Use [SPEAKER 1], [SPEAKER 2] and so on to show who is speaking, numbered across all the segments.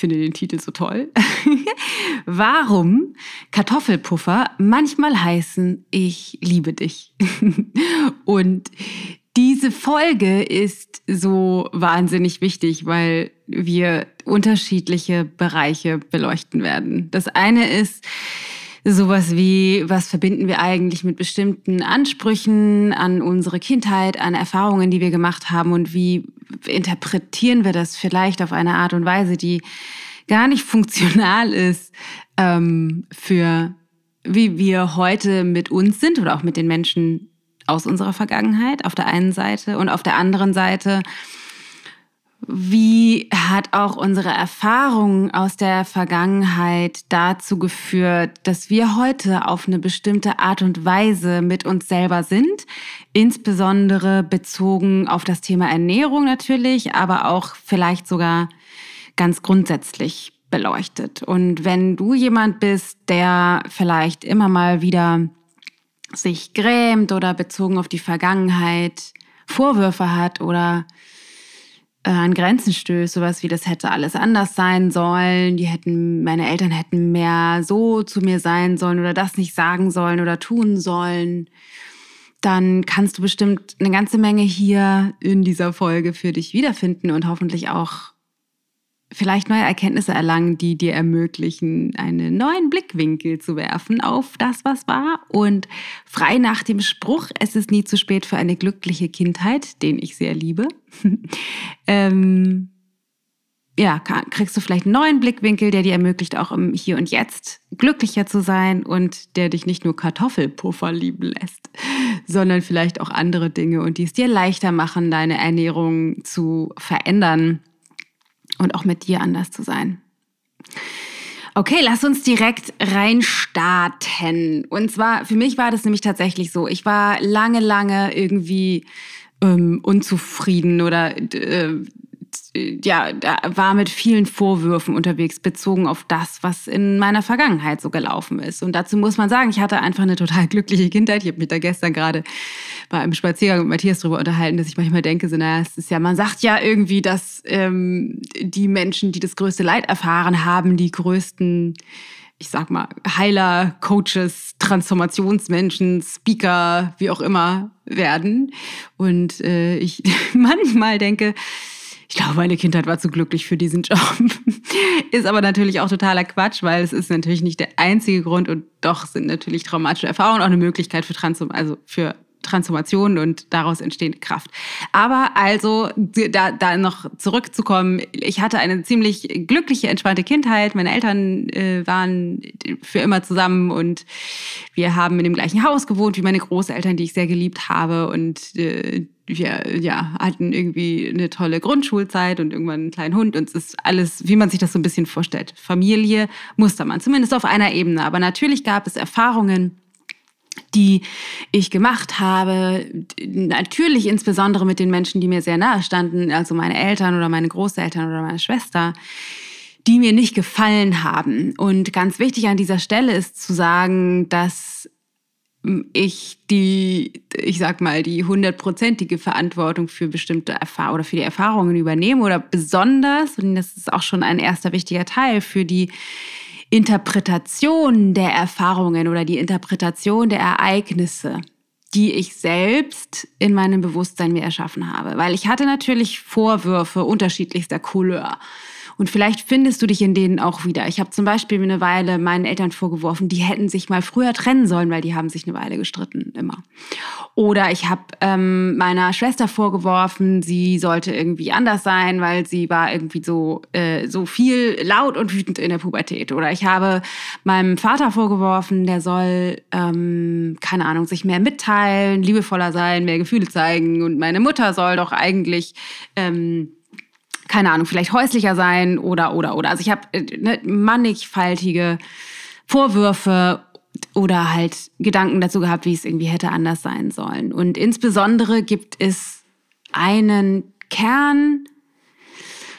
[SPEAKER 1] finde den Titel so toll, warum Kartoffelpuffer manchmal heißen, ich liebe dich. Und diese Folge ist so wahnsinnig wichtig, weil wir unterschiedliche Bereiche beleuchten werden. Das eine ist, sowas wie, was verbinden wir eigentlich mit bestimmten Ansprüchen an unsere Kindheit, an Erfahrungen, die wir gemacht haben? Und wie interpretieren wir das vielleicht auf eine Art und Weise, die gar nicht funktional ist ähm, für wie wir heute mit uns sind oder auch mit den Menschen aus unserer Vergangenheit auf der einen Seite und auf der anderen Seite wie hat auch unsere Erfahrung aus der Vergangenheit dazu geführt, dass wir heute auf eine bestimmte Art und Weise mit uns selber sind? Insbesondere bezogen auf das Thema Ernährung natürlich, aber auch vielleicht sogar ganz grundsätzlich beleuchtet. Und wenn du jemand bist, der vielleicht immer mal wieder sich grämt oder bezogen auf die Vergangenheit Vorwürfe hat oder äh, an Grenzen stößt, sowas wie das hätte alles anders sein sollen, die hätten, meine Eltern hätten mehr so zu mir sein sollen oder das nicht sagen sollen oder tun sollen, dann kannst du bestimmt eine ganze Menge hier in dieser Folge für dich wiederfinden und hoffentlich auch vielleicht neue Erkenntnisse erlangen, die dir ermöglichen, einen neuen Blickwinkel zu werfen auf das, was war. Und frei nach dem Spruch, es ist nie zu spät für eine glückliche Kindheit, den ich sehr liebe, ähm, ja, kriegst du vielleicht einen neuen Blickwinkel, der dir ermöglicht, auch im Hier und Jetzt glücklicher zu sein und der dich nicht nur Kartoffelpuffer lieben lässt, sondern vielleicht auch andere Dinge und die es dir leichter machen, deine Ernährung zu verändern und auch mit dir anders zu sein. Okay, lass uns direkt reinstarten. Und zwar, für mich war das nämlich tatsächlich so. Ich war lange, lange irgendwie ähm, unzufrieden oder äh, ja, war mit vielen Vorwürfen unterwegs, bezogen auf das, was in meiner Vergangenheit so gelaufen ist. Und dazu muss man sagen, ich hatte einfach eine total glückliche Kindheit. Ich habe mich da gestern gerade bei einem Spaziergang mit Matthias darüber unterhalten, dass ich manchmal denke, so, naja, es ist ja, man sagt ja irgendwie, dass ähm, die Menschen, die das größte Leid erfahren haben, die größten ich sag mal, Heiler, Coaches, Transformationsmenschen, Speaker, wie auch immer werden. Und äh, ich manchmal denke, ich glaube, meine Kindheit war zu glücklich für diesen Job. ist aber natürlich auch totaler Quatsch, weil es ist natürlich nicht der einzige Grund und doch sind natürlich traumatische Erfahrungen auch eine Möglichkeit für Transform also für Transformation und daraus entstehende Kraft. Aber also, da, da noch zurückzukommen, ich hatte eine ziemlich glückliche, entspannte Kindheit. Meine Eltern äh, waren für immer zusammen und wir haben in dem gleichen Haus gewohnt wie meine Großeltern, die ich sehr geliebt habe. Und äh, wir ja, hatten irgendwie eine tolle Grundschulzeit und irgendwann einen kleinen Hund und es ist alles, wie man sich das so ein bisschen vorstellt. Familie, Mustermann, zumindest auf einer Ebene. Aber natürlich gab es Erfahrungen, die ich gemacht habe, natürlich insbesondere mit den Menschen, die mir sehr nahe standen, also meine Eltern oder meine Großeltern oder meine Schwester, die mir nicht gefallen haben. Und ganz wichtig an dieser Stelle ist zu sagen, dass ich die, ich sag mal, die hundertprozentige Verantwortung für bestimmte Erfahrungen oder für die Erfahrungen übernehme oder besonders, und das ist auch schon ein erster wichtiger Teil, für die Interpretation der Erfahrungen oder die Interpretation der Ereignisse, die ich selbst in meinem Bewusstsein mir erschaffen habe. Weil ich hatte natürlich Vorwürfe unterschiedlichster Couleur. Und vielleicht findest du dich in denen auch wieder. Ich habe zum Beispiel eine Weile meinen Eltern vorgeworfen, die hätten sich mal früher trennen sollen, weil die haben sich eine Weile gestritten immer. Oder ich habe ähm, meiner Schwester vorgeworfen, sie sollte irgendwie anders sein, weil sie war irgendwie so, äh, so viel laut und wütend in der Pubertät. Oder ich habe meinem Vater vorgeworfen, der soll, ähm, keine Ahnung, sich mehr mitteilen, liebevoller sein, mehr Gefühle zeigen. Und meine Mutter soll doch eigentlich... Ähm, keine Ahnung, vielleicht häuslicher sein oder, oder, oder. Also ich habe äh, ne, mannigfaltige Vorwürfe oder halt Gedanken dazu gehabt, wie es irgendwie hätte anders sein sollen. Und insbesondere gibt es einen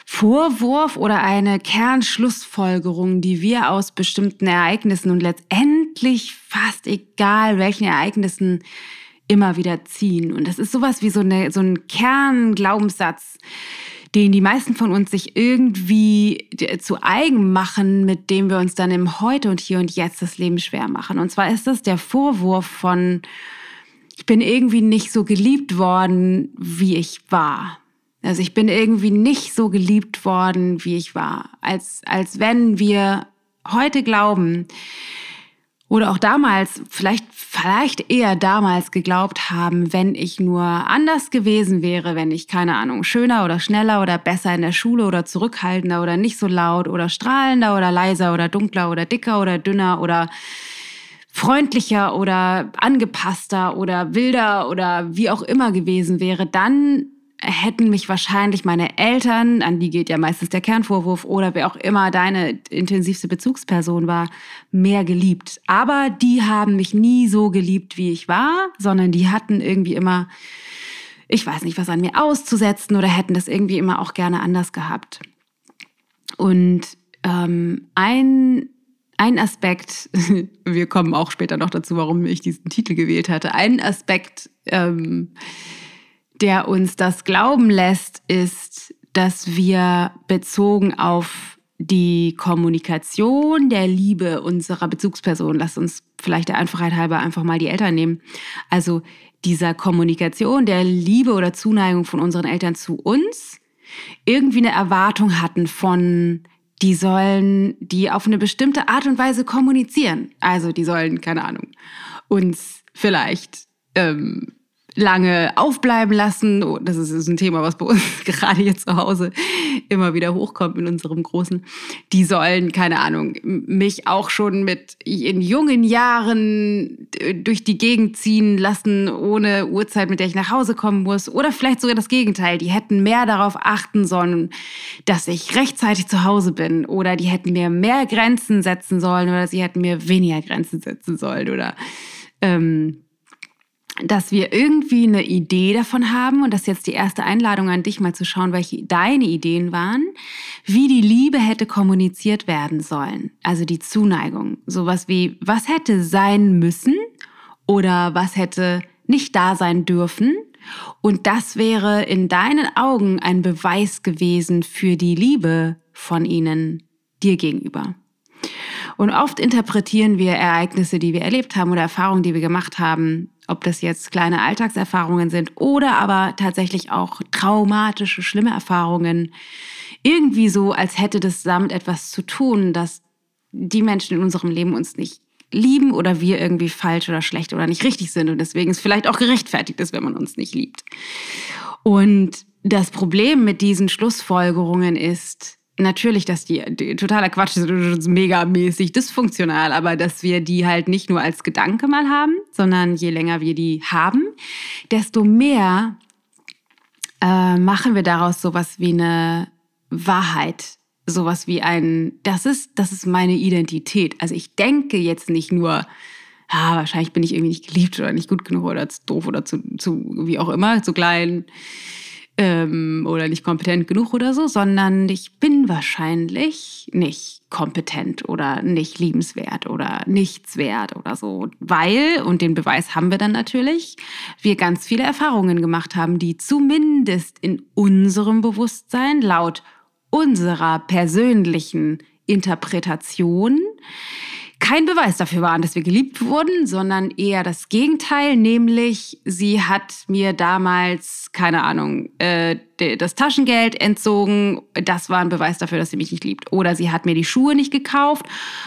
[SPEAKER 1] Kernvorwurf oder eine Kernschlussfolgerung, die wir aus bestimmten Ereignissen und letztendlich fast egal welchen Ereignissen immer wieder ziehen. Und das ist sowas wie so, eine, so ein Kernglaubenssatz, den die meisten von uns sich irgendwie zu eigen machen, mit dem wir uns dann im Heute und Hier und Jetzt das Leben schwer machen. Und zwar ist das der Vorwurf von, ich bin irgendwie nicht so geliebt worden, wie ich war. Also ich bin irgendwie nicht so geliebt worden, wie ich war. Als, als wenn wir heute glauben, oder auch damals, vielleicht, vielleicht eher damals geglaubt haben, wenn ich nur anders gewesen wäre, wenn ich, keine Ahnung, schöner oder schneller oder besser in der Schule oder zurückhaltender oder nicht so laut oder strahlender oder leiser oder dunkler oder dicker oder dünner oder freundlicher oder angepasster oder wilder oder wie auch immer gewesen wäre, dann hätten mich wahrscheinlich meine Eltern, an die geht ja meistens der Kernvorwurf, oder wer auch immer deine intensivste Bezugsperson war, mehr geliebt. Aber die haben mich nie so geliebt, wie ich war, sondern die hatten irgendwie immer, ich weiß nicht, was an mir auszusetzen oder hätten das irgendwie immer auch gerne anders gehabt. Und ähm, ein ein Aspekt, wir kommen auch später noch dazu, warum ich diesen Titel gewählt hatte, ein Aspekt, ähm, der uns das glauben lässt, ist, dass wir bezogen auf die Kommunikation der Liebe unserer Bezugsperson, lass uns vielleicht der Einfachheit halber einfach mal die Eltern nehmen, also dieser Kommunikation der Liebe oder Zuneigung von unseren Eltern zu uns, irgendwie eine Erwartung hatten von, die sollen die auf eine bestimmte Art und Weise kommunizieren. Also die sollen, keine Ahnung, uns vielleicht ähm, lange aufbleiben lassen. Oh, das ist ein Thema, was bei uns gerade hier zu Hause immer wieder hochkommt in unserem Großen. Die sollen, keine Ahnung, mich auch schon mit in jungen Jahren durch die Gegend ziehen lassen, ohne Uhrzeit, mit der ich nach Hause kommen muss. Oder vielleicht sogar das Gegenteil. Die hätten mehr darauf achten sollen, dass ich rechtzeitig zu Hause bin. Oder die hätten mir mehr Grenzen setzen sollen. Oder sie hätten mir weniger Grenzen setzen sollen. Oder ähm, dass wir irgendwie eine Idee davon haben, und das ist jetzt die erste Einladung an dich, mal zu schauen, welche deine Ideen waren, wie die Liebe hätte kommuniziert werden sollen. Also die Zuneigung. Sowas wie, was hätte sein müssen oder was hätte nicht da sein dürfen. Und das wäre in deinen Augen ein Beweis gewesen für die Liebe von ihnen dir gegenüber. Und oft interpretieren wir Ereignisse, die wir erlebt haben oder Erfahrungen, die wir gemacht haben, ob das jetzt kleine Alltagserfahrungen sind oder aber tatsächlich auch traumatische, schlimme Erfahrungen, irgendwie so, als hätte das damit etwas zu tun, dass die Menschen in unserem Leben uns nicht lieben oder wir irgendwie falsch oder schlecht oder nicht richtig sind und deswegen es vielleicht auch gerechtfertigt ist, wenn man uns nicht liebt. Und das Problem mit diesen Schlussfolgerungen ist, natürlich, dass die, die totaler Quatsch ist, megamäßig dysfunktional, aber dass wir die halt nicht nur als Gedanke mal haben, sondern je länger wir die haben, desto mehr äh, machen wir daraus sowas wie eine Wahrheit, sowas wie ein, das ist, das ist meine Identität. Also ich denke jetzt nicht nur, ah, wahrscheinlich bin ich irgendwie nicht geliebt oder nicht gut genug oder zu doof oder zu, zu wie auch immer, zu klein ähm, oder nicht kompetent genug oder so, sondern ich bin wahrscheinlich nicht kompetent oder nicht liebenswert oder nichts wert oder so, weil, und den Beweis haben wir dann natürlich, wir ganz viele Erfahrungen gemacht haben, die zumindest in unserem Bewusstsein laut unserer persönlichen Interpretation kein Beweis dafür waren, dass wir geliebt wurden, sondern eher das Gegenteil, nämlich sie hat mir damals, keine Ahnung, äh, das Taschengeld entzogen, das war ein Beweis dafür, dass sie mich nicht liebt. Oder sie hat mir die Schuhe nicht gekauft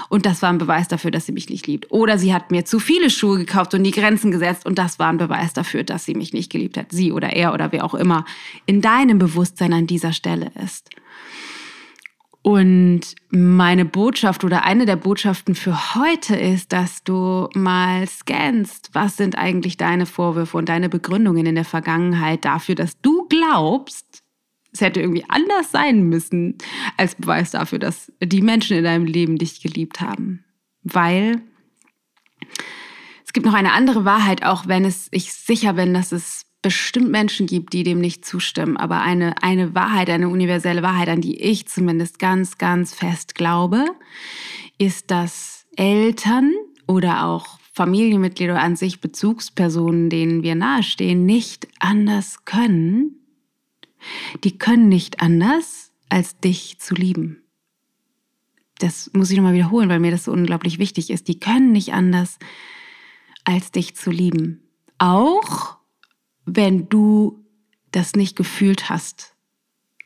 [SPEAKER 1] und das war ein Beweis dafür, dass sie mich nicht liebt. Oder sie hat mir zu viele Schuhe gekauft und die Grenzen gesetzt und das war ein Beweis dafür, dass sie mich nicht geliebt hat. Sie oder er oder wer auch immer in deinem Bewusstsein an dieser Stelle ist. Und meine Botschaft oder eine der Botschaften für heute ist, dass du mal scannst, was sind eigentlich deine Vorwürfe und deine Begründungen in der Vergangenheit dafür, dass du glaubst, es hätte irgendwie anders sein müssen, als Beweis dafür, dass die Menschen in deinem Leben dich geliebt haben. Weil es gibt noch eine andere Wahrheit, auch wenn es, ich sicher bin, dass es bestimmt Menschen gibt, die dem nicht zustimmen. Aber eine, eine Wahrheit, eine universelle Wahrheit, an die ich zumindest ganz, ganz fest glaube, ist, dass Eltern oder auch Familienmitglieder an sich, Bezugspersonen, denen wir nahestehen, nicht anders können, die können nicht anders, als dich zu lieben. Das muss ich nochmal wiederholen, weil mir das so unglaublich wichtig ist. Die können nicht anders, als dich zu lieben. Auch wenn du das nicht gefühlt hast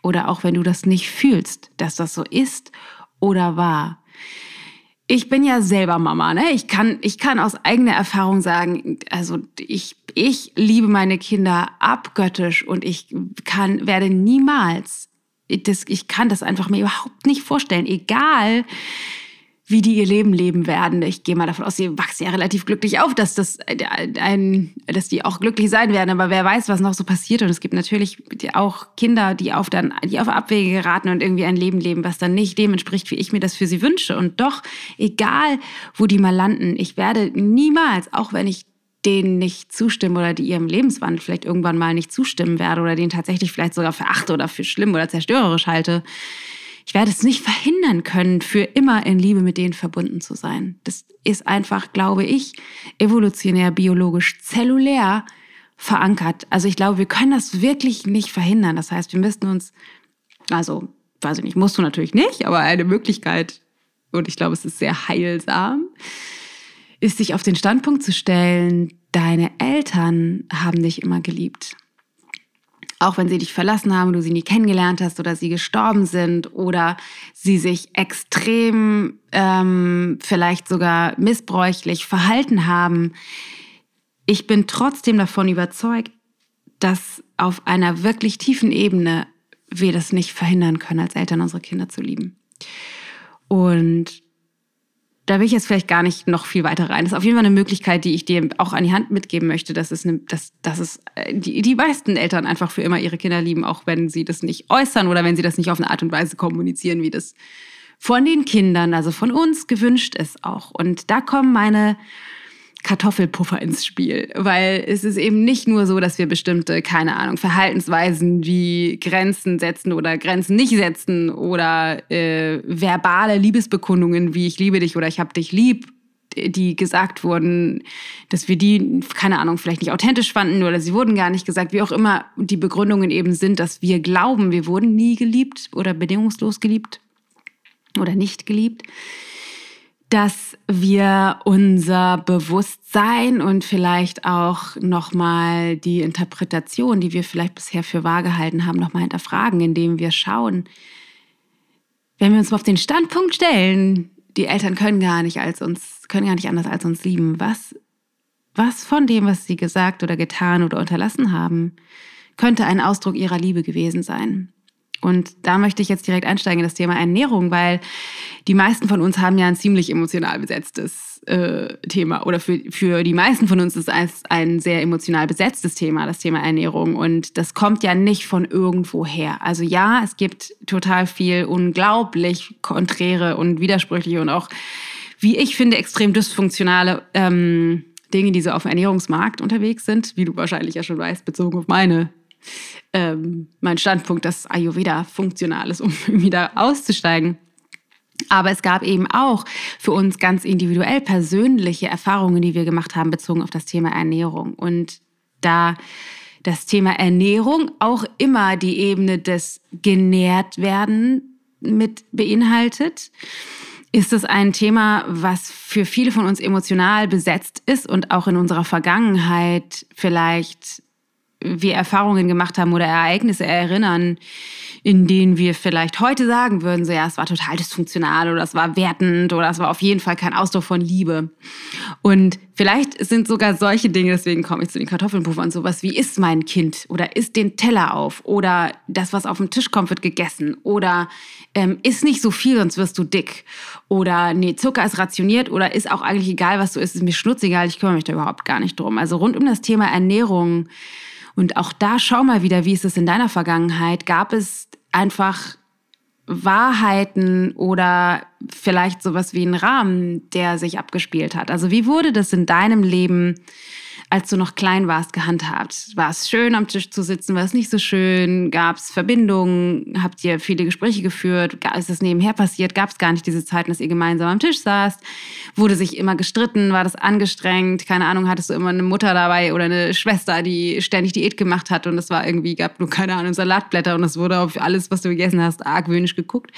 [SPEAKER 1] oder auch wenn du das nicht fühlst, dass das so ist oder war. Ich bin ja selber Mama, ne? Ich kann, ich kann aus eigener Erfahrung sagen, also ich, ich liebe meine Kinder abgöttisch und ich kann, werde niemals, das, ich kann das einfach mir überhaupt nicht vorstellen, egal wie die ihr Leben leben werden. Ich gehe mal davon aus, sie wachsen ja relativ glücklich auf, dass das ein, dass die auch glücklich sein werden. Aber wer weiß, was noch so passiert. Und es gibt natürlich auch Kinder, die auf dann, die auf Abwege geraten und irgendwie ein Leben leben, was dann nicht dem entspricht, wie ich mir das für sie wünsche. Und doch, egal wo die mal landen, ich werde niemals, auch wenn ich denen nicht zustimmen oder die ihrem Lebenswandel vielleicht irgendwann mal nicht zustimmen werde oder den tatsächlich vielleicht sogar verachte oder für schlimm oder zerstörerisch halte, ich werde es nicht verhindern können, für immer in Liebe mit denen verbunden zu sein. Das ist einfach, glaube ich, evolutionär, biologisch, zellulär verankert. Also ich glaube, wir können das wirklich nicht verhindern. Das heißt, wir müssten uns, also, weiß ich nicht, musst du natürlich nicht, aber eine Möglichkeit, und ich glaube, es ist sehr heilsam, ist sich auf den Standpunkt zu stellen, deine Eltern haben dich immer geliebt auch wenn sie dich verlassen haben, du sie nie kennengelernt hast oder sie gestorben sind oder sie sich extrem ähm, vielleicht sogar missbräuchlich verhalten haben. Ich bin trotzdem davon überzeugt, dass auf einer wirklich tiefen Ebene wir das nicht verhindern können, als Eltern unsere Kinder zu lieben. Und da will ich jetzt vielleicht gar nicht noch viel weiter rein. Das ist auf jeden Fall eine Möglichkeit, die ich dir auch an die Hand mitgeben möchte, dass es, eine, dass, dass es äh, die, die meisten Eltern einfach für immer ihre Kinder lieben, auch wenn sie das nicht äußern oder wenn sie das nicht auf eine Art und Weise kommunizieren, wie das von den Kindern, also von uns gewünscht ist auch. Und da kommen meine Kartoffelpuffer ins Spiel, weil es ist eben nicht nur so, dass wir bestimmte, keine Ahnung, Verhaltensweisen wie Grenzen setzen oder Grenzen nicht setzen oder äh, verbale Liebesbekundungen wie ich liebe dich oder ich hab dich lieb, die gesagt wurden, dass wir die, keine Ahnung, vielleicht nicht authentisch fanden oder sie wurden gar nicht gesagt, wie auch immer die Begründungen eben sind, dass wir glauben, wir wurden nie geliebt oder bedingungslos geliebt oder nicht geliebt dass wir unser Bewusstsein und vielleicht auch nochmal die Interpretation, die wir vielleicht bisher für wahr gehalten haben, nochmal hinterfragen, indem wir schauen, wenn wir uns mal auf den Standpunkt stellen, die Eltern können gar nicht als uns, können gar nicht anders als uns lieben. Was, was von dem, was sie gesagt oder getan oder unterlassen haben, könnte ein Ausdruck ihrer Liebe gewesen sein? Und da möchte ich jetzt direkt einsteigen in das Thema Ernährung, weil die meisten von uns haben ja ein ziemlich emotional besetztes äh, Thema. Oder für, für die meisten von uns ist es ein sehr emotional besetztes Thema, das Thema Ernährung. Und das kommt ja nicht von irgendwo her. Also ja, es gibt total viel unglaublich konträre und widersprüchliche und auch, wie ich finde, extrem dysfunktionale ähm, Dinge, die so auf dem Ernährungsmarkt unterwegs sind, wie du wahrscheinlich ja schon weißt, bezogen auf meine ähm, mein Standpunkt, dass Ayurveda funktional ist, um wieder auszusteigen. Aber es gab eben auch für uns ganz individuell persönliche Erfahrungen, die wir gemacht haben, bezogen auf das Thema Ernährung. Und da das Thema Ernährung auch immer die Ebene des genährt werden mit beinhaltet, ist es ein Thema, was für viele von uns emotional besetzt ist und auch in unserer Vergangenheit vielleicht wir Erfahrungen gemacht haben oder Ereignisse erinnern, in denen wir vielleicht heute sagen würden, so ja, es war total dysfunktional oder es war wertend oder es war auf jeden Fall kein Ausdruck von Liebe. Und vielleicht sind sogar solche Dinge, deswegen komme ich zu den Kartoffelpuffern, sowas wie isst mein Kind oder isst den Teller auf oder das, was auf den Tisch kommt, wird gegessen oder ähm, isst nicht so viel, sonst wirst du dick oder nee, Zucker ist rationiert oder ist auch eigentlich egal, was du isst, ist mir schnurzegal, ich kümmere mich da überhaupt gar nicht drum. Also rund um das Thema Ernährung Und auch da schau mal wieder, wie ist es in deiner Vergangenheit? Gab es einfach Wahrheiten oder vielleicht sowas wie einen Rahmen, der sich abgespielt hat? Also wie wurde das in deinem Leben als du noch klein warst, gehandhabt? War es schön, am Tisch zu sitzen? War es nicht so schön? Gab es Verbindungen? Habt ihr viele Gespräche geführt? Ist das nebenher passiert? Gab es gar nicht diese Zeiten, dass ihr gemeinsam am Tisch saßt? Wurde sich immer gestritten? War das angestrengt? Keine Ahnung, hattest du immer eine Mutter dabei oder eine Schwester, die ständig Diät gemacht hat und es war irgendwie, gab nur keine Ahnung, Salatblätter und es wurde auf alles, was du gegessen hast, argwöhnisch geguckt.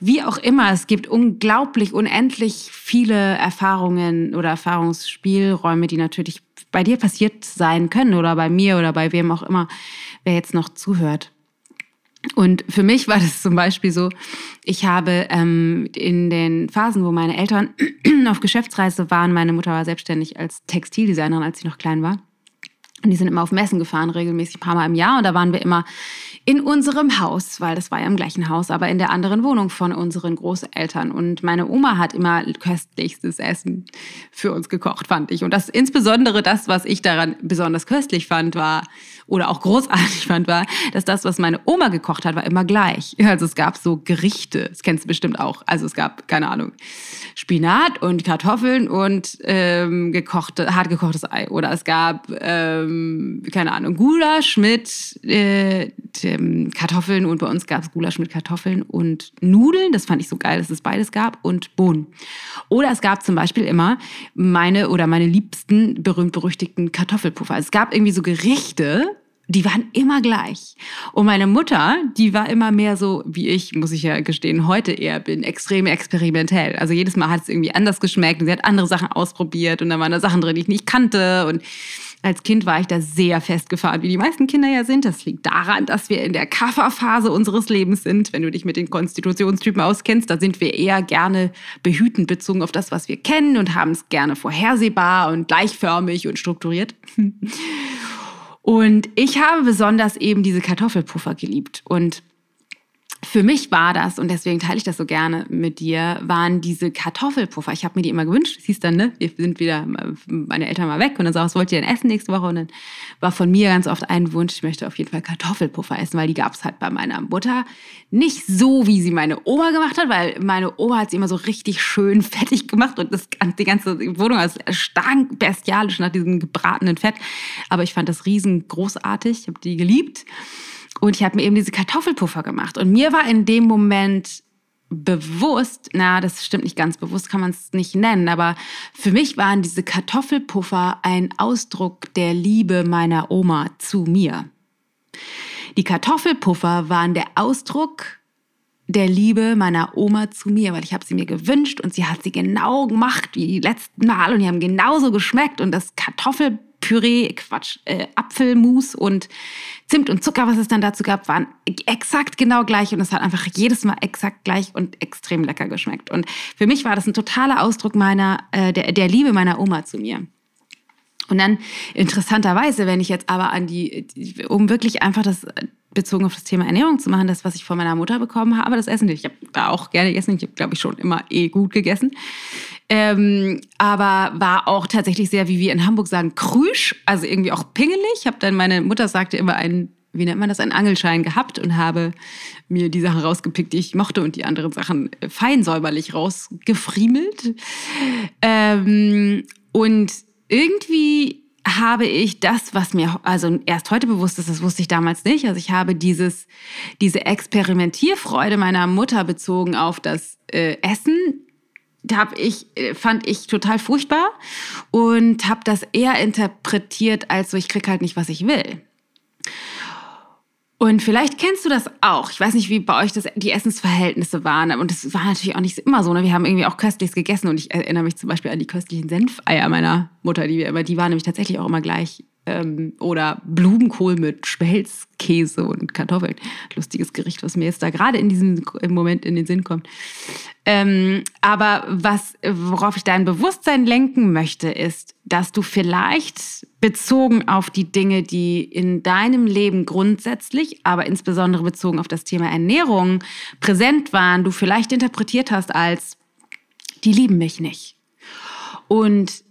[SPEAKER 1] Wie auch immer, es gibt unglaublich, unendlich viele Erfahrungen oder Erfahrungsspielräume, die natürlich bei dir passiert sein können oder bei mir oder bei wem auch immer, wer jetzt noch zuhört. Und für mich war das zum Beispiel so, ich habe ähm, in den Phasen, wo meine Eltern auf Geschäftsreise waren, meine Mutter war selbstständig als Textildesignerin, als sie noch klein war. Und die sind immer auf Messen gefahren, regelmäßig ein paar Mal im Jahr. Und da waren wir immer in unserem Haus, weil das war ja im gleichen Haus, aber in der anderen Wohnung von unseren Großeltern. Und meine Oma hat immer köstlichstes Essen für uns gekocht, fand ich. Und das insbesondere das, was ich daran besonders köstlich fand, war oder auch großartig fand, war, dass das, was meine Oma gekocht hat, war immer gleich. Also es gab so Gerichte, das kennst du bestimmt auch. Also es gab, keine Ahnung, Spinat und Kartoffeln und ähm, gekochte, hart gekochtes Ei. Oder es gab, ähm, keine Ahnung, Gulasch mit äh, Kartoffeln und bei uns gab es Gulasch mit Kartoffeln und Nudeln. Das fand ich so geil, dass es beides gab und Bohnen. Oder es gab zum Beispiel immer meine oder meine liebsten berühmt-berüchtigten Kartoffelpuffer. Also es gab irgendwie so Gerichte, die waren immer gleich. Und meine Mutter, die war immer mehr so, wie ich, muss ich ja gestehen, heute eher bin, extrem experimentell. Also jedes Mal hat es irgendwie anders geschmeckt und sie hat andere Sachen ausprobiert und da waren da Sachen drin, die ich nicht kannte und als Kind war ich da sehr festgefahren, wie die meisten Kinder ja sind. Das liegt daran, dass wir in der Kafferphase unseres Lebens sind. Wenn du dich mit den Konstitutionstypen auskennst, da sind wir eher gerne behütend bezogen auf das, was wir kennen und haben es gerne vorhersehbar und gleichförmig und strukturiert. Und ich habe besonders eben diese Kartoffelpuffer geliebt. Und für mich war das, und deswegen teile ich das so gerne mit dir, waren diese Kartoffelpuffer. Ich habe mir die immer gewünscht. Es hieß dann, ne, wir sind wieder, meine Eltern mal weg und dann sag, was wollt ihr denn essen nächste Woche? Und dann war von mir ganz oft ein Wunsch, ich möchte auf jeden Fall Kartoffelpuffer essen, weil die gab es halt bei meiner Mutter nicht so, wie sie meine Oma gemacht hat, weil meine Oma hat sie immer so richtig schön fettig gemacht und das, die ganze Wohnung stank bestialisch nach diesem gebratenen Fett. Aber ich fand das riesengroßartig, ich habe die geliebt. Und ich habe mir eben diese Kartoffelpuffer gemacht. Und mir war in dem Moment bewusst, na, das stimmt nicht ganz bewusst, kann man es nicht nennen, aber für mich waren diese Kartoffelpuffer ein Ausdruck der Liebe meiner Oma zu mir. Die Kartoffelpuffer waren der Ausdruck der Liebe meiner Oma zu mir, weil ich habe sie mir gewünscht und sie hat sie genau gemacht wie die letzten Mal und die haben genauso geschmeckt und das Kartoffel Püree, Quatsch, äh, Apfelmus und Zimt und Zucker, was es dann dazu gab, waren exakt genau gleich und es hat einfach jedes Mal exakt gleich und extrem lecker geschmeckt. Und für mich war das ein totaler Ausdruck meiner, äh, der, der Liebe meiner Oma zu mir. Und dann interessanterweise, wenn ich jetzt aber an die, um wirklich einfach das bezogen auf das Thema Ernährung zu machen, das, was ich von meiner Mutter bekommen habe, das Essen. Ich habe da auch gerne gegessen. Ich habe, glaube ich, schon immer eh gut gegessen. Ähm, aber war auch tatsächlich sehr, wie wir in Hamburg sagen, krüsch, also irgendwie auch pingelig. Ich habe dann, meine Mutter sagte immer einen, wie nennt man das, einen Angelschein gehabt und habe mir die Sachen rausgepickt, die ich mochte und die anderen Sachen fein säuberlich rausgefriemelt. Ähm, und irgendwie habe ich das, was mir also erst heute bewusst ist, das wusste ich damals nicht. Also ich habe dieses, diese Experimentierfreude meiner Mutter bezogen auf das äh, Essen, habe ich, äh, fand ich total furchtbar und habe das eher interpretiert als so, ich krieg halt nicht, was ich will. Und vielleicht kennst du das auch. Ich weiß nicht, wie bei euch das, die Essensverhältnisse waren. Und das war natürlich auch nicht immer so. Ne? Wir haben irgendwie auch köstliches gegessen. Und ich erinnere mich zum Beispiel an die köstlichen Senfeier meiner Mutter, die wir immer, die waren nämlich tatsächlich auch immer gleich ähm, oder Blumenkohl mit Spelzkäse und Kartoffeln. Lustiges Gericht, was mir jetzt da gerade in diesem Moment in den Sinn kommt. Ähm, aber was, worauf ich dein Bewusstsein lenken möchte, ist, dass du vielleicht bezogen auf die Dinge, die in deinem Leben grundsätzlich, aber insbesondere bezogen auf das Thema Ernährung präsent waren, du vielleicht interpretiert hast als, die lieben mich nicht. Und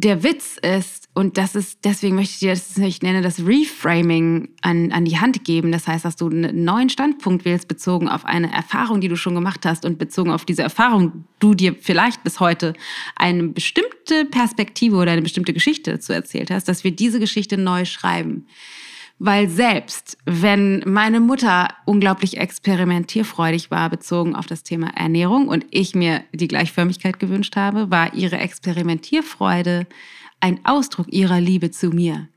[SPEAKER 1] der Witz ist, und das ist, deswegen möchte ich dir das, ich nenne das Reframing an, an die Hand geben. Das heißt, dass du einen neuen Standpunkt wählst, bezogen auf eine Erfahrung, die du schon gemacht hast und bezogen auf diese Erfahrung, du dir vielleicht bis heute eine bestimmte Perspektive oder eine bestimmte Geschichte dazu erzählt hast, dass wir diese Geschichte neu schreiben. Weil selbst wenn meine Mutter unglaublich experimentierfreudig war, bezogen auf das Thema Ernährung und ich mir die Gleichförmigkeit gewünscht habe, war ihre Experimentierfreude ein Ausdruck ihrer Liebe zu mir.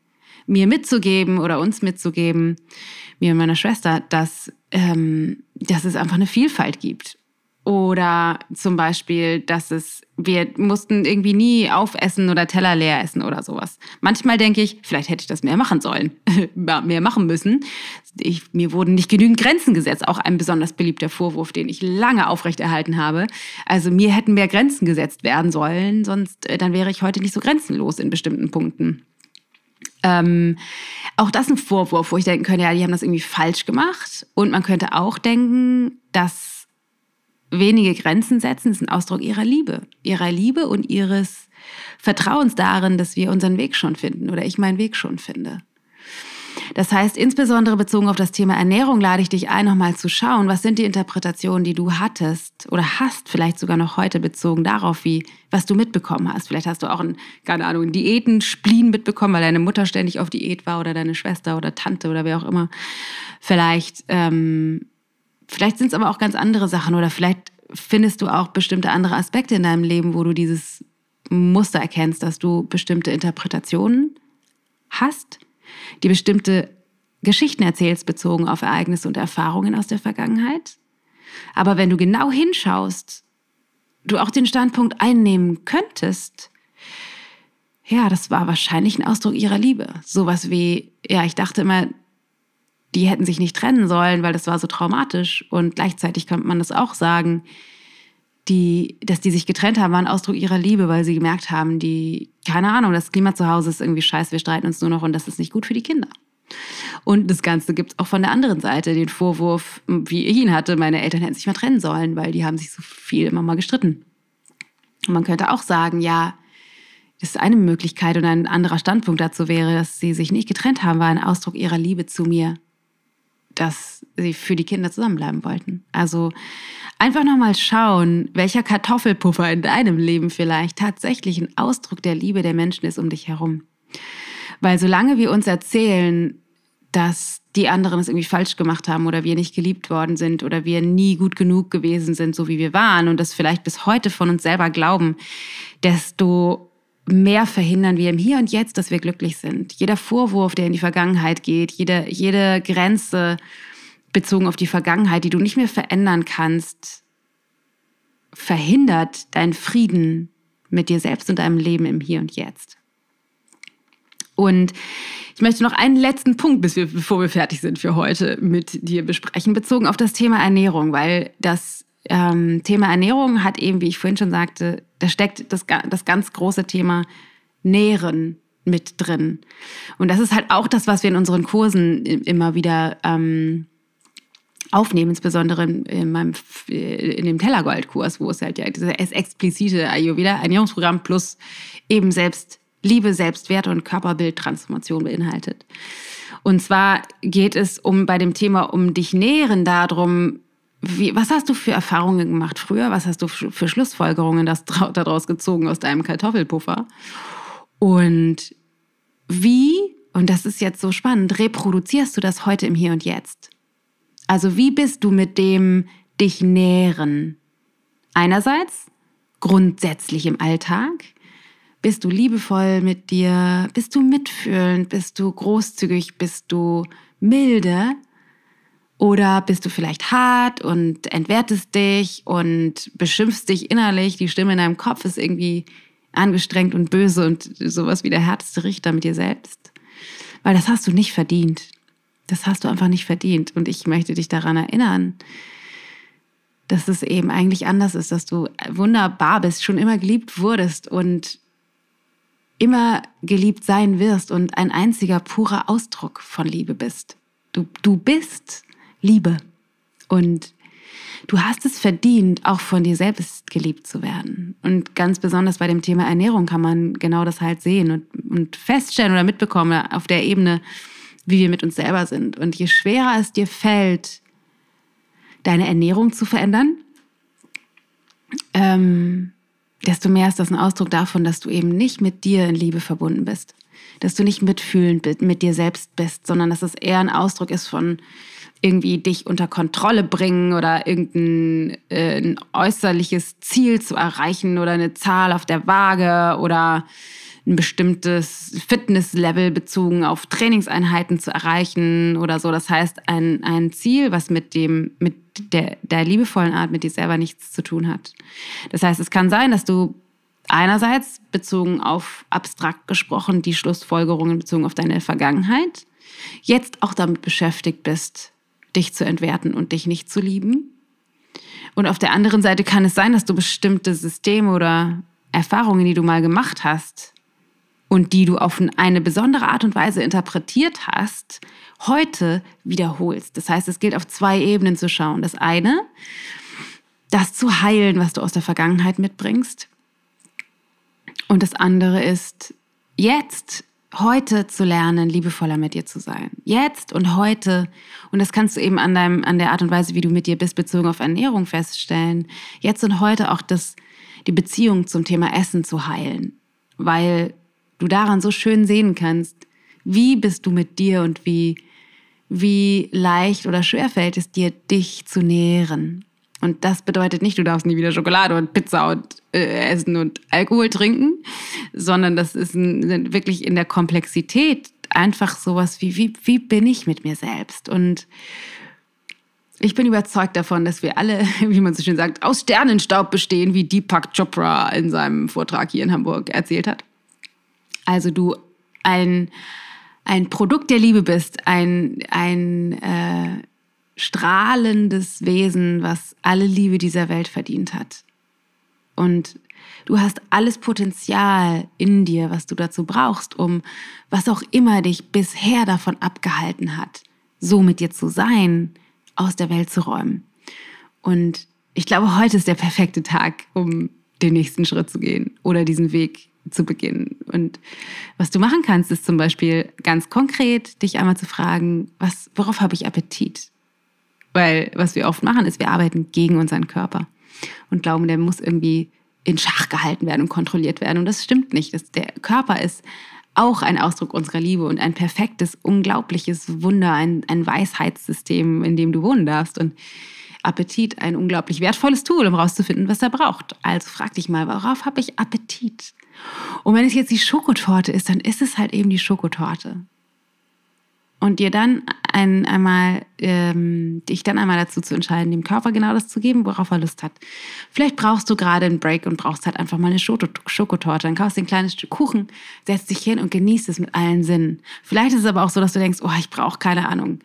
[SPEAKER 1] Mir mitzugeben oder uns mitzugeben, mir und meiner Schwester, dass, ähm, dass es einfach eine Vielfalt gibt oder zum Beispiel, dass es, wir mussten irgendwie nie aufessen oder Teller leer essen oder sowas. Manchmal denke ich, vielleicht hätte ich das mehr machen sollen, mehr machen müssen. Ich, mir wurden nicht genügend Grenzen gesetzt, auch ein besonders beliebter Vorwurf, den ich lange aufrechterhalten habe. Also mir hätten mehr Grenzen gesetzt werden sollen, sonst äh, dann wäre ich heute nicht so grenzenlos in bestimmten Punkten. Ähm, auch das ein Vorwurf, wo ich denken könnte, ja, die haben das irgendwie falsch gemacht. Und man könnte auch denken, dass wenige Grenzen setzen, ist ein Ausdruck ihrer Liebe. Ihrer Liebe und ihres Vertrauens darin, dass wir unseren Weg schon finden oder ich meinen Weg schon finde. Das heißt, insbesondere bezogen auf das Thema Ernährung lade ich dich ein, nochmal zu schauen, was sind die Interpretationen, die du hattest oder hast, vielleicht sogar noch heute bezogen darauf, wie, was du mitbekommen hast. Vielleicht hast du auch ein, keine Ahnung, Diäten, Spleen mitbekommen, weil deine Mutter ständig auf Diät war oder deine Schwester oder Tante oder wer auch immer. Vielleicht ähm, Vielleicht sind es aber auch ganz andere Sachen oder vielleicht findest du auch bestimmte andere Aspekte in deinem Leben, wo du dieses Muster erkennst, dass du bestimmte Interpretationen hast, die bestimmte Geschichten erzählst bezogen auf Ereignisse und Erfahrungen aus der Vergangenheit. Aber wenn du genau hinschaust, du auch den Standpunkt einnehmen könntest, ja, das war wahrscheinlich ein Ausdruck ihrer Liebe. Sowas wie, ja, ich dachte immer, die hätten sich nicht trennen sollen, weil das war so traumatisch. Und gleichzeitig könnte man das auch sagen, die, dass die sich getrennt haben, war ein Ausdruck ihrer Liebe, weil sie gemerkt haben, die, keine Ahnung, das Klima zu Hause ist irgendwie scheiße, wir streiten uns nur noch und das ist nicht gut für die Kinder. Und das Ganze gibt es auch von der anderen Seite den Vorwurf, wie ich ihn hatte, meine Eltern hätten sich mal trennen sollen, weil die haben sich so viel immer mal gestritten. Und man könnte auch sagen, ja, das ist eine Möglichkeit und ein anderer Standpunkt dazu wäre, dass sie sich nicht getrennt haben, war ein Ausdruck ihrer Liebe zu mir dass sie für die Kinder zusammenbleiben wollten. Also einfach nochmal schauen, welcher Kartoffelpuffer in deinem Leben vielleicht tatsächlich ein Ausdruck der Liebe der Menschen ist um dich herum. Weil solange wir uns erzählen, dass die anderen es irgendwie falsch gemacht haben oder wir nicht geliebt worden sind oder wir nie gut genug gewesen sind, so wie wir waren und das vielleicht bis heute von uns selber glauben, desto mehr verhindern wir im Hier und Jetzt, dass wir glücklich sind. Jeder Vorwurf, der in die Vergangenheit geht, jede, jede Grenze bezogen auf die Vergangenheit, die du nicht mehr verändern kannst, verhindert deinen Frieden mit dir selbst und deinem Leben im Hier und Jetzt. Und ich möchte noch einen letzten Punkt, bis wir, bevor wir fertig sind für heute, mit dir besprechen, bezogen auf das Thema Ernährung, weil das ähm, Thema Ernährung hat eben, wie ich vorhin schon sagte, da steckt das, das ganz große Thema Nähren mit drin. Und das ist halt auch das, was wir in unseren Kursen immer wieder ähm, aufnehmen, insbesondere in, meinem, in dem Tellergold-Kurs, wo es halt ja dieses explizite Ayurveda, Ernährungsprogramm plus eben selbst Liebe, Selbstwert und Körperbildtransformation beinhaltet. Und zwar geht es um bei dem Thema um dich nähren darum, wie, was hast du für Erfahrungen gemacht früher? Was hast du für Schlussfolgerungen das, daraus gezogen aus deinem Kartoffelpuffer? Und wie, und das ist jetzt so spannend, reproduzierst du das heute im Hier und Jetzt? Also wie bist du mit dem dich nähren? Einerseits grundsätzlich im Alltag. Bist du liebevoll mit dir? Bist du mitfühlend? Bist du großzügig? Bist du milde? Oder bist du vielleicht hart und entwertest dich und beschimpfst dich innerlich? Die Stimme in deinem Kopf ist irgendwie angestrengt und böse und sowas wie der härteste Richter mit dir selbst. Weil das hast du nicht verdient. Das hast du einfach nicht verdient. Und ich möchte dich daran erinnern, dass es eben eigentlich anders ist, dass du wunderbar bist, schon immer geliebt wurdest und immer geliebt sein wirst und ein einziger purer Ausdruck von Liebe bist. Du, du bist Liebe. Und du hast es verdient, auch von dir selbst geliebt zu werden. Und ganz besonders bei dem Thema Ernährung kann man genau das halt sehen und, und feststellen oder mitbekommen auf der Ebene, wie wir mit uns selber sind. Und je schwerer es dir fällt, deine Ernährung zu verändern, ähm, desto mehr ist das ein Ausdruck davon, dass du eben nicht mit dir in Liebe verbunden bist. Dass du nicht mitfühlend mit dir selbst bist, sondern dass es eher ein Ausdruck ist von irgendwie dich unter Kontrolle bringen oder irgendein äh, äußerliches Ziel zu erreichen oder eine Zahl auf der Waage oder ein bestimmtes Fitnesslevel bezogen auf Trainingseinheiten zu erreichen oder so. Das heißt, ein, ein Ziel, was mit dem, mit der, der liebevollen Art mit dir selber nichts zu tun hat. Das heißt, es kann sein, dass du einerseits bezogen auf abstrakt gesprochen die Schlussfolgerungen bezogen auf deine Vergangenheit jetzt auch damit beschäftigt bist, dich zu entwerten und dich nicht zu lieben. Und auf der anderen Seite kann es sein, dass du bestimmte Systeme oder Erfahrungen, die du mal gemacht hast, und die du auf eine besondere Art und Weise interpretiert hast, heute wiederholst. Das heißt, es gilt auf zwei Ebenen zu schauen. Das eine, das zu heilen, was du aus der Vergangenheit mitbringst. Und das andere ist, jetzt, heute zu lernen, liebevoller mit dir zu sein. Jetzt und heute. Und das kannst du eben an, deinem, an der Art und Weise, wie du mit dir bist, bezogen auf Ernährung feststellen. Jetzt und heute auch das, die Beziehung zum Thema Essen zu heilen. Weil du daran so schön sehen kannst, wie bist du mit dir und wie, wie leicht oder schwer fällt es dir, dich zu nähren. Und das bedeutet nicht, du darfst nie wieder Schokolade und Pizza und äh, essen und Alkohol trinken, sondern das ist ein, wirklich in der Komplexität einfach sowas wie, wie, wie bin ich mit mir selbst? Und ich bin überzeugt davon, dass wir alle, wie man so schön sagt, aus Sternenstaub bestehen, wie Deepak Chopra in seinem Vortrag hier in Hamburg erzählt hat. Also du ein, ein Produkt der Liebe bist, ein, ein äh, strahlendes Wesen, was alle Liebe dieser Welt verdient hat. Und du hast alles Potenzial in dir, was du dazu brauchst, um was auch immer dich bisher davon abgehalten hat, so mit dir zu sein, aus der Welt zu räumen. Und ich glaube, heute ist der perfekte Tag, um den nächsten Schritt zu gehen oder diesen Weg zu beginnen. Und was du machen kannst, ist zum Beispiel ganz konkret dich einmal zu fragen, was, worauf habe ich Appetit? Weil was wir oft machen, ist, wir arbeiten gegen unseren Körper und glauben, der muss irgendwie in Schach gehalten werden und kontrolliert werden. Und das stimmt nicht. Das, der Körper ist auch ein Ausdruck unserer Liebe und ein perfektes, unglaubliches Wunder, ein, ein Weisheitssystem, in dem du wohnen darfst. Und Appetit ein unglaublich wertvolles Tool, um herauszufinden, was er braucht. Also frag dich mal, worauf habe ich Appetit? Und wenn es jetzt die Schokotorte ist, dann ist es halt eben die Schokotorte. Und dir dann ein, einmal, ähm, dich dann einmal dazu zu entscheiden, dem Körper genau das zu geben, worauf er Lust hat. Vielleicht brauchst du gerade einen Break und brauchst halt einfach mal eine Schokotorte. Dann kaufst du ein kleines Stück Kuchen, setzt dich hin und genießt es mit allen Sinnen. Vielleicht ist es aber auch so, dass du denkst, oh, ich brauche keine Ahnung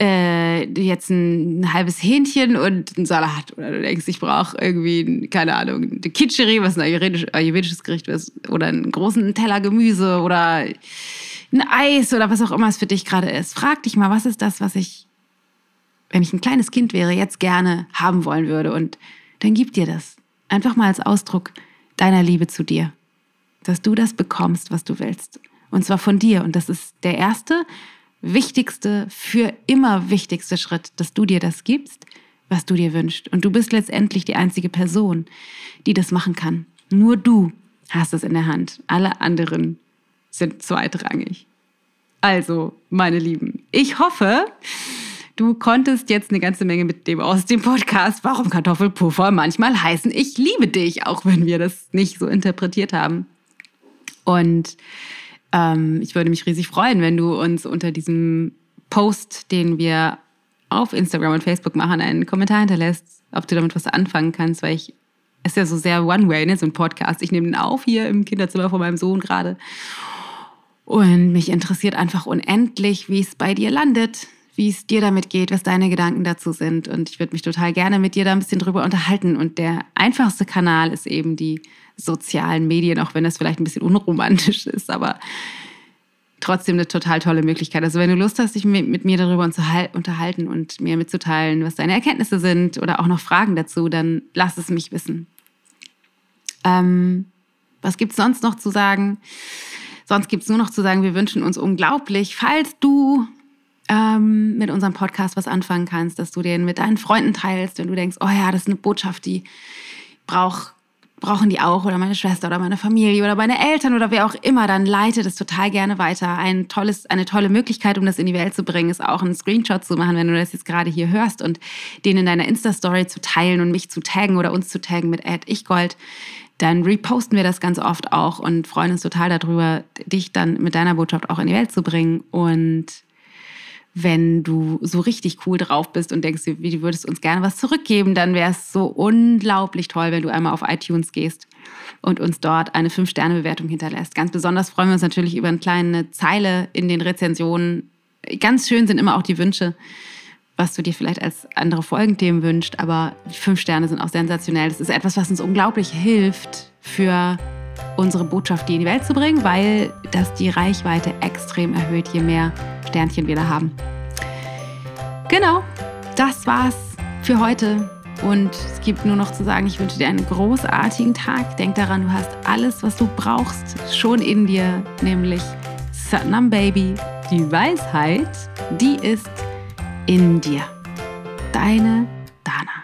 [SPEAKER 1] äh, jetzt ein, ein, halbes Hähnchen und ein Salat. Oder du denkst, ich brauche irgendwie, keine Ahnung, eine Kitscheri, was ein ayurvedisch, ayurvedisches Gericht ist, oder einen großen Teller Gemüse oder ein Eis oder was auch immer es für dich gerade ist. Frag dich mal, was ist das, was ich, wenn ich ein kleines Kind wäre, jetzt gerne haben wollen würde. Und dann gib dir das. Einfach mal als Ausdruck deiner Liebe zu dir. Dass du das bekommst, was du willst. Und zwar von dir. Und das ist der erste wichtigste, für immer wichtigste Schritt, dass du dir das gibst, was du dir wünschst. Und du bist letztendlich die einzige Person, die das machen kann. Nur du hast es in der Hand. Alle anderen sind zweitrangig. Also, meine Lieben, ich hoffe, du konntest jetzt eine ganze Menge mit dem aus dem Podcast, warum Kartoffelpuffer manchmal heißen, ich liebe dich, auch wenn wir das nicht so interpretiert haben. Und ähm, ich würde mich riesig freuen, wenn du uns unter diesem Post, den wir auf Instagram und Facebook machen, einen Kommentar hinterlässt, ob du damit was anfangen kannst, weil ich es ist ja so sehr One-Way, ne, so ein Podcast. Ich nehme den auf hier im Kinderzimmer von meinem Sohn gerade. Und mich interessiert einfach unendlich, wie es bei dir landet, wie es dir damit geht, was deine Gedanken dazu sind. Und ich würde mich total gerne mit dir da ein bisschen drüber unterhalten. Und der einfachste Kanal ist eben die sozialen Medien, auch wenn das vielleicht ein bisschen unromantisch ist. Aber trotzdem eine total tolle Möglichkeit. Also wenn du Lust hast, dich mit, mir darüber unterhalten und mir mitzuteilen, was deine Erkenntnisse sind oder auch noch Fragen dazu, dann lass es mich wissen. Ähm, was gibt es sonst noch zu sagen? Sonst gibt es nur noch zu sagen, wir wünschen uns unglaublich, falls du ähm, mit unserem Podcast was anfangen kannst, dass du den mit deinen Freunden teilst, wenn du denkst, oh ja, das ist eine Botschaft, die braucht brauchen die auch oder meine Schwester oder meine Familie oder meine Eltern oder wer auch immer, dann leite das total gerne weiter. Ein tolles, eine tolle Möglichkeit, um das in die Welt zu bringen, ist auch einen Screenshot zu machen, wenn du das jetzt gerade hier hörst und den in deiner Insta-Story zu teilen und mich zu taggen oder uns zu taggen mit ichgold. Dann reposten wir das ganz oft auch und freuen uns total darüber, dich dann mit deiner Botschaft auch in die Welt zu bringen. Und wenn du so richtig cool drauf bist und denkst, du würdest uns gerne was zurückgeben, dann wäre es so unglaublich toll, wenn du einmal auf iTunes gehst und uns dort eine 5-Sterne-Bewertung hinterlässt. Ganz besonders freuen wir uns natürlich über eine kleine Zeile in den Rezensionen. Ganz schön sind immer auch die Wünsche, was du dir vielleicht als andere Folgenthemen wünscht, aber fünf Sterne sind auch sensationell. Das ist etwas, was uns unglaublich hilft für unsere Botschaft in die Welt zu bringen, weil das die Reichweite extrem erhöht, je mehr Sternchen wir da haben. Genau, das war's für heute. Und es gibt nur noch zu sagen, ich wünsche dir einen großartigen Tag. Denk daran, du hast alles, was du brauchst, schon in dir, nämlich Satnam Baby, die Weisheit, die ist in dir. Deine Dana.